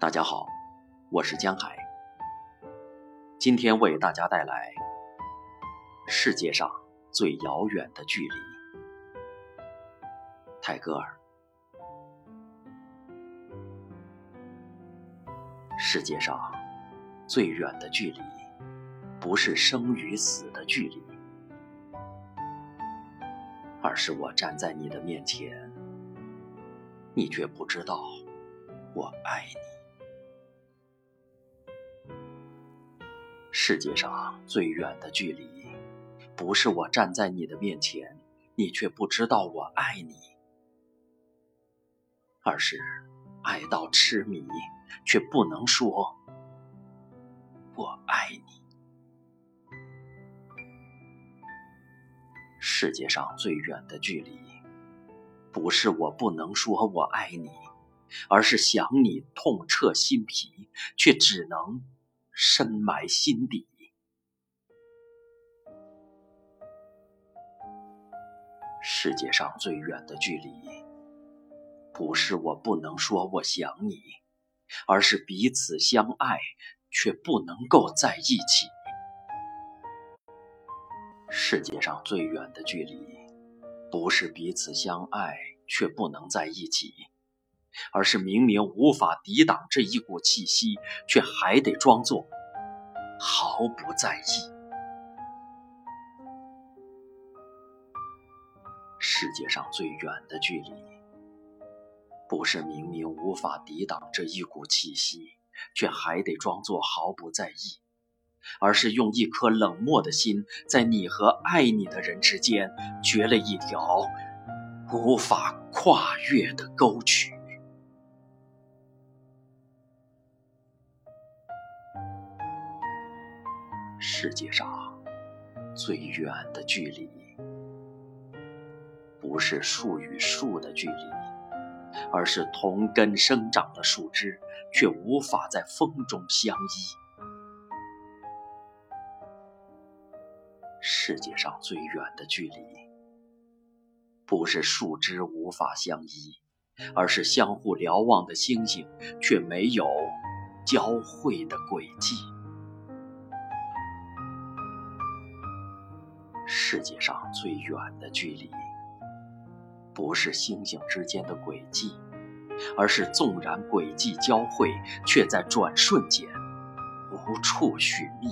大家好，我是江海。今天为大家带来世界上最遥远的距离。泰戈尔。世界上最远的距离，不是生与死的距离，而是我站在你的面前，你却不知道我爱你。世界上最远的距离，不是我站在你的面前，你却不知道我爱你，而是爱到痴迷，却不能说“我爱你”。世界上最远的距离，不是我不能说我爱你，而是想你痛彻心脾，却只能。深埋心底。世界上最远的距离，不是我不能说我想你，而是彼此相爱却不能够在一起。世界上最远的距离，不是彼此相爱却不能在一起。而是明明无法抵挡这一股气息，却还得装作毫不在意。世界上最远的距离，不是明明无法抵挡这一股气息，却还得装作毫不在意，而是用一颗冷漠的心，在你和爱你的人之间，掘了一条无法跨越的沟渠。世界上最远的距离，不是树与树的距离，而是同根生长的树枝却无法在风中相依。世界上最远的距离，不是树枝无法相依，而是相互瞭望的星星却没有交汇的轨迹。世界上最远的距离，不是星星之间的轨迹，而是纵然轨迹交汇，却在转瞬间无处寻觅。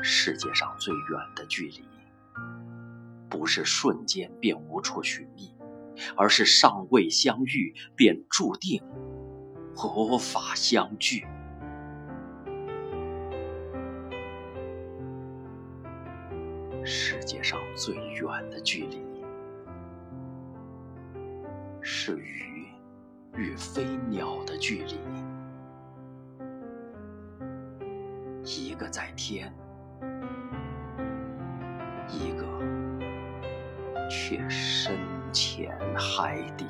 世界上最远的距离，不是瞬间便无处寻觅，而是尚未相遇便注定无法相聚。世界上最远的距离，是鱼与飞鸟的距离。一个在天，一个却深潜海底。